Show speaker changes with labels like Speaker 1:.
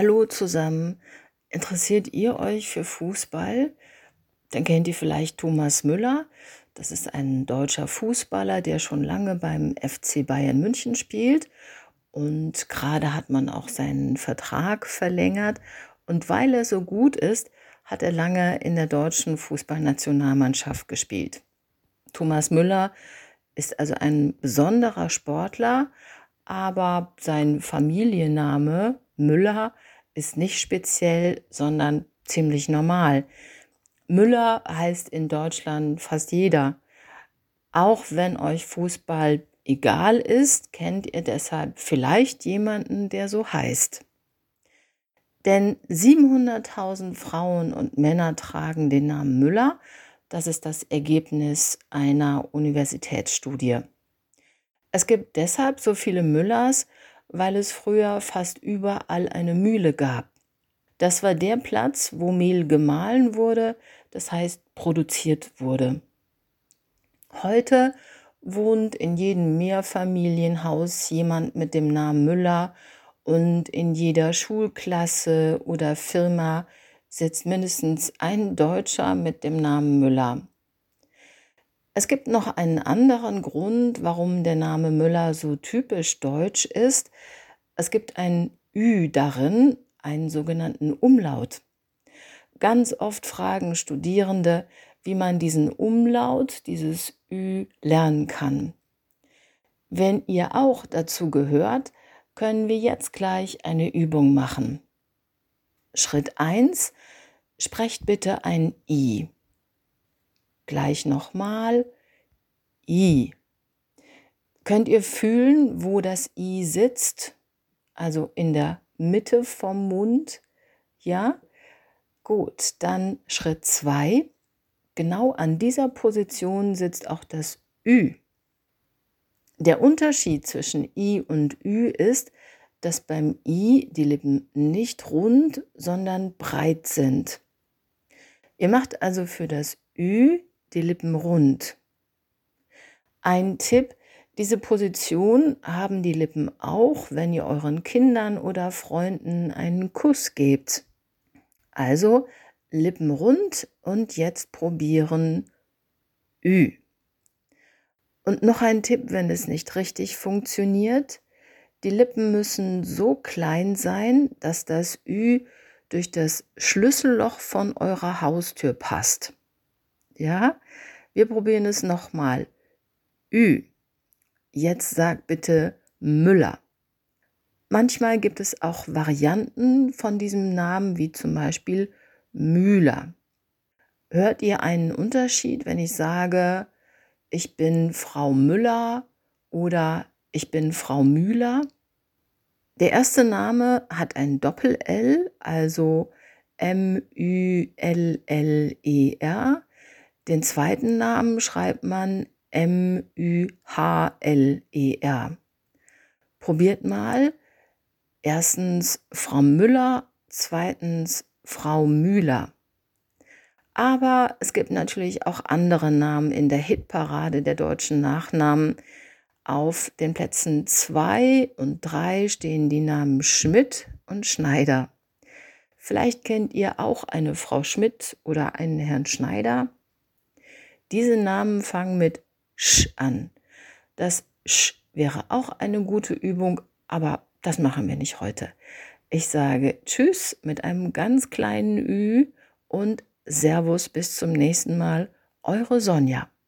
Speaker 1: Hallo zusammen. Interessiert ihr euch für Fußball? Dann kennt ihr vielleicht Thomas Müller. Das ist ein deutscher Fußballer, der schon lange beim FC Bayern München spielt. Und gerade hat man auch seinen Vertrag verlängert. Und weil er so gut ist, hat er lange in der deutschen Fußballnationalmannschaft gespielt. Thomas Müller ist also ein besonderer Sportler, aber sein Familienname Müller ist nicht speziell, sondern ziemlich normal. Müller heißt in Deutschland fast jeder. Auch wenn euch Fußball egal ist, kennt ihr deshalb vielleicht jemanden, der so heißt. Denn 700.000 Frauen und Männer tragen den Namen Müller. Das ist das Ergebnis einer Universitätsstudie. Es gibt deshalb so viele Müllers, weil es früher fast überall eine Mühle gab. Das war der Platz, wo Mehl gemahlen wurde, das heißt produziert wurde. Heute wohnt in jedem Mehrfamilienhaus jemand mit dem Namen Müller und in jeder Schulklasse oder Firma sitzt mindestens ein Deutscher mit dem Namen Müller. Es gibt noch einen anderen Grund, warum der Name Müller so typisch deutsch ist. Es gibt ein Ü darin, einen sogenannten Umlaut. Ganz oft fragen Studierende, wie man diesen Umlaut, dieses Ü, lernen kann. Wenn ihr auch dazu gehört, können wir jetzt gleich eine Übung machen. Schritt 1. Sprecht bitte ein I. Gleich nochmal I. Könnt ihr fühlen, wo das I sitzt? Also in der Mitte vom Mund? Ja? Gut, dann Schritt 2. Genau an dieser Position sitzt auch das Ü. Der Unterschied zwischen I und Ü ist, dass beim I die Lippen nicht rund, sondern breit sind. Ihr macht also für das Ü die Lippen rund. Ein Tipp, diese Position haben die Lippen auch, wenn ihr euren Kindern oder Freunden einen Kuss gebt. Also Lippen rund und jetzt probieren Ü. Und noch ein Tipp, wenn es nicht richtig funktioniert. Die Lippen müssen so klein sein, dass das Ü durch das Schlüsselloch von eurer Haustür passt. Ja, wir probieren es nochmal. Ü. Jetzt sag bitte Müller. Manchmal gibt es auch Varianten von diesem Namen, wie zum Beispiel Müller. Hört ihr einen Unterschied, wenn ich sage, ich bin Frau Müller oder ich bin Frau Müller? Der erste Name hat ein Doppel-L, also M-Ü-L-L-E-R. Den zweiten Namen schreibt man M-Ü-H-L-E-R. Probiert mal. Erstens Frau Müller, zweitens Frau Müller. Aber es gibt natürlich auch andere Namen in der Hitparade der deutschen Nachnamen. Auf den Plätzen 2 und 3 stehen die Namen Schmidt und Schneider. Vielleicht kennt ihr auch eine Frau Schmidt oder einen Herrn Schneider. Diese Namen fangen mit Sch an. Das Sch wäre auch eine gute Übung, aber das machen wir nicht heute. Ich sage Tschüss mit einem ganz kleinen Ü und Servus bis zum nächsten Mal. Eure Sonja.